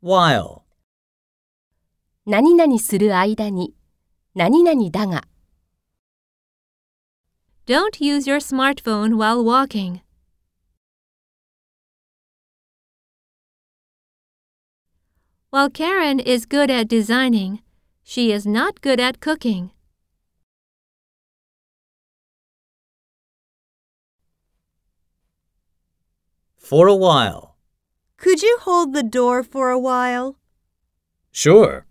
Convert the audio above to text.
while, 何々する間に、何々だが。 Don't use your smartphone while walking. While Karen is good at designing, she is not good at cooking. for a while. Could you hold the door for a while? Sure.